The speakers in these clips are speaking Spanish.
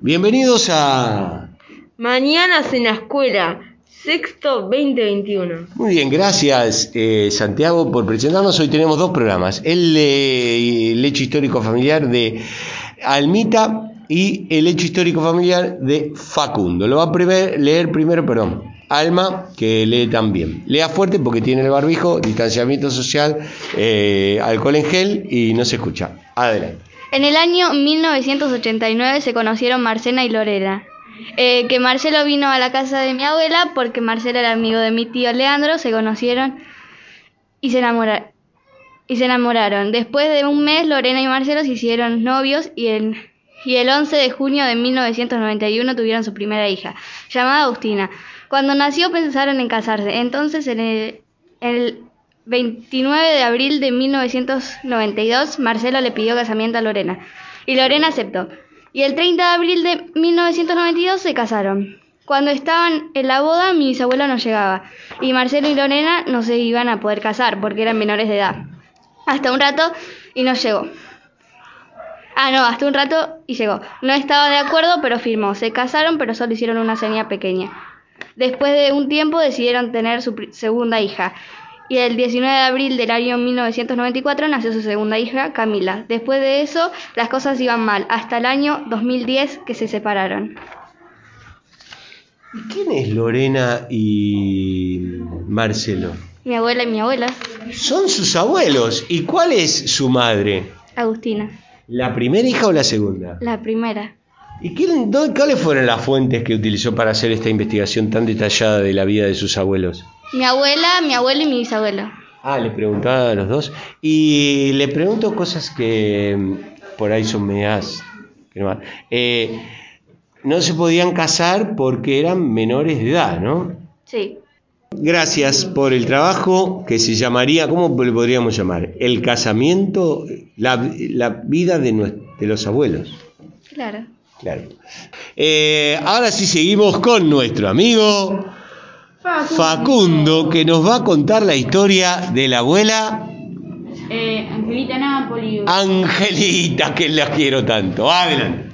Bienvenidos a... Mañanas en la escuela, sexto 2021. Muy bien, gracias eh, Santiago por presentarnos. Hoy tenemos dos programas. El, eh, el hecho histórico familiar de Almita y el hecho histórico familiar de Facundo. Lo va a primer- leer primero, perdón, Alma, que lee también. Lea fuerte porque tiene el barbijo, distanciamiento social, eh, alcohol en gel y no se escucha. Adelante. En el año 1989 se conocieron Marcela y Lorena. Eh, que Marcelo vino a la casa de mi abuela porque Marcelo era amigo de mi tío Leandro, se conocieron y se, enamora- y se enamoraron. Después de un mes, Lorena y Marcelo se hicieron novios y el, y el 11 de junio de 1991 tuvieron su primera hija, llamada Agustina. Cuando nació pensaron en casarse. Entonces, en el 29 de abril de 1992, Marcelo le pidió casamiento a Lorena y Lorena aceptó. Y el 30 de abril de 1992 se casaron. Cuando estaban en la boda, mi bisabuelo no llegaba y Marcelo y Lorena no se iban a poder casar porque eran menores de edad. Hasta un rato y no llegó. Ah, no, hasta un rato y llegó. No estaba de acuerdo, pero firmó. Se casaron, pero solo hicieron una seña pequeña. Después de un tiempo decidieron tener su segunda hija. Y el 19 de abril del año 1994 nació su segunda hija, Camila. Después de eso, las cosas iban mal, hasta el año 2010 que se separaron. ¿Y quién es Lorena y Marcelo? Mi abuela y mi abuela, Son sus abuelos. ¿Y cuál es su madre? Agustina, ¿La primera hija o la segunda? la primera. ¿Y quién- dó- cuáles fueron las fuentes que utilizó para hacer esta investigación tan detallada de la vida de sus abuelos? Mi abuela, mi abuelo y mi bisabuelo. Ah, le preguntaba a los dos. Y le pregunto cosas que mm, por ahí son medias. eh, no se podían casar porque eran menores de edad, ¿no? Sí, Gracias por el trabajo que se llamaría, ¿cómo le podríamos llamar? El casamiento, la, la vida de, nues- de los abuelos. claro. Claro. Eh, ahora sí seguimos con nuestro amigo Facundo, que nos va a contar la historia de la abuela Eh, Angelita Napoli. Angelita, que la quiero tanto. Adelante.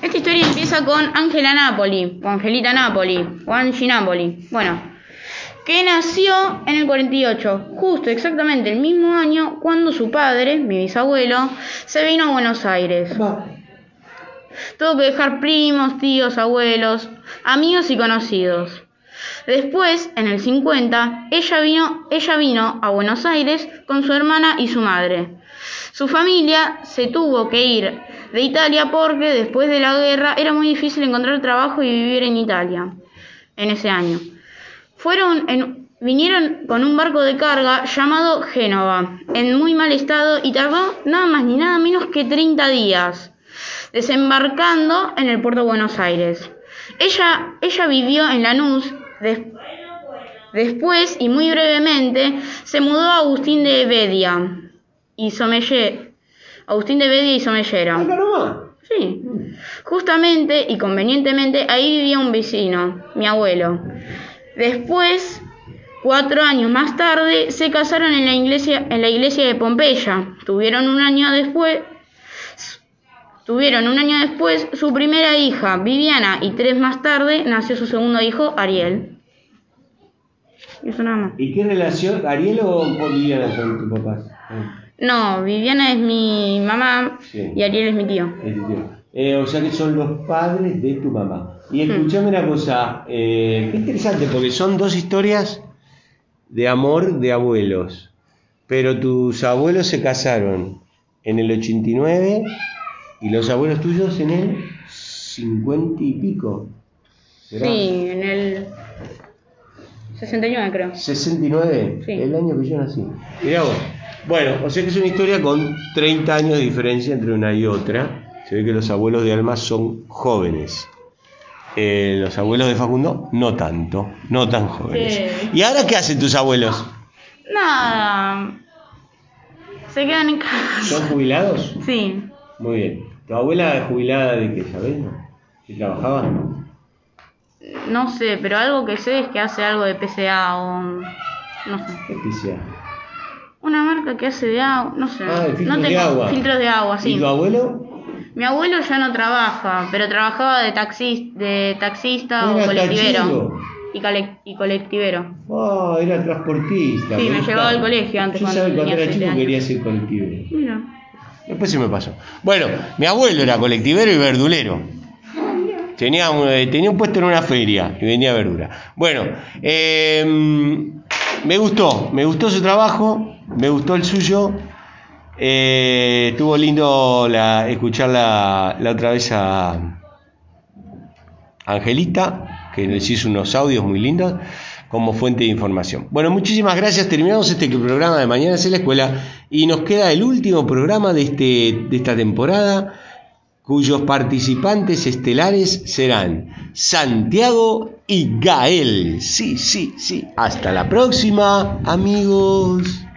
Esta historia empieza con Angela Napoli, o Angelita Napoli, o Angie Napoli. Bueno, que nació en el 48, justo exactamente el mismo año cuando su padre, mi bisabuelo, se vino a Buenos Aires. Tuvo que dejar primos, tíos, abuelos, amigos y conocidos. Después, en el 50, ella vino, ella vino a Buenos Aires con su hermana y su madre. Su familia se tuvo que ir de Italia porque después de la guerra era muy difícil encontrar trabajo y vivir en Italia en ese año. Vinieron con un barco de carga llamado Génova, en muy mal estado y tardó nada más ni nada menos que 30 días, desembarcando en el puerto de Buenos Aires. Ella, ella vivió en Lanús, después y muy brevemente se mudó a Agustín de Bedia y Somelle, Agustín de Bedia y Somellera. Sí. Justamente y convenientemente ahí vivía un vecino, mi abuelo. Después, cuatro años más tarde, se casaron en la iglesia, en la iglesia de Pompeya. Tuvieron un año después, tuvieron un año después su primera hija, Viviana, y tres más tarde nació su segundo hijo, Ariel. Y eso nada más. ¿Y qué relación, Ariel o, o Viviana son tus papás? Ah, No, Viviana es mi mamá Sí. y Ariel es mi tío. es tu tío. Eh, o sea que son los padres de tu mamá. Y escúchame una cosa, eh, qué interesante, porque son dos historias de amor de abuelos. Pero tus abuelos se casaron en el 89 y los abuelos tuyos en el 50 y pico. ¿Será? Sí, en el 69 creo. 69, Sí. el año que yo nací. Mirá vos. Bueno, o sea que es una historia con 30 años de diferencia entre una y otra. Se ve que los abuelos de Alma son jóvenes. Eh, los abuelos de Facundo no tanto, no tan jóvenes. Sí. ¿Y ahora qué hacen tus abuelos? Nada. Se quedan en casa. ¿Son jubilados? Sí. Muy bien. ¿Tu abuela jubilada de qué, sabés? ¿Y trabajaba? No sé, pero algo que sé es que hace algo de PCA o. No sé. ¿Qué que sea? Una marca que hace de agua. No sé. Ah, de filtros no de agua. Filtros de agua, ¿Y sí. tu abuelo? Mi abuelo ya no trabaja, pero trabajaba de, taxis, de taxista o colectivero. Y, cole- y colectivero. Ah, era transportista. Sí, me llevaba al colegio antes Yo cuando sabía, cuando era chico quería ser colectivo. Mira. Después se me pasó. Bueno, mi abuelo era colectivero y verdulero. Tenía un, eh, puesto en una feria y vendía verdura. Bueno, eh, me gustó, me gustó su trabajo, me gustó el suyo. Eh, estuvo lindo la, escuchar la, la otra vez a Angelita, que nos hizo unos audios muy lindos como fuente de información. Bueno, muchísimas gracias. Terminamos este programa de Mañana en la Escuela y nos queda el último programa de, este, de esta temporada cuyos participantes estelares serán Santiago y Gael. Sí, sí, sí. Hasta la próxima, amigos.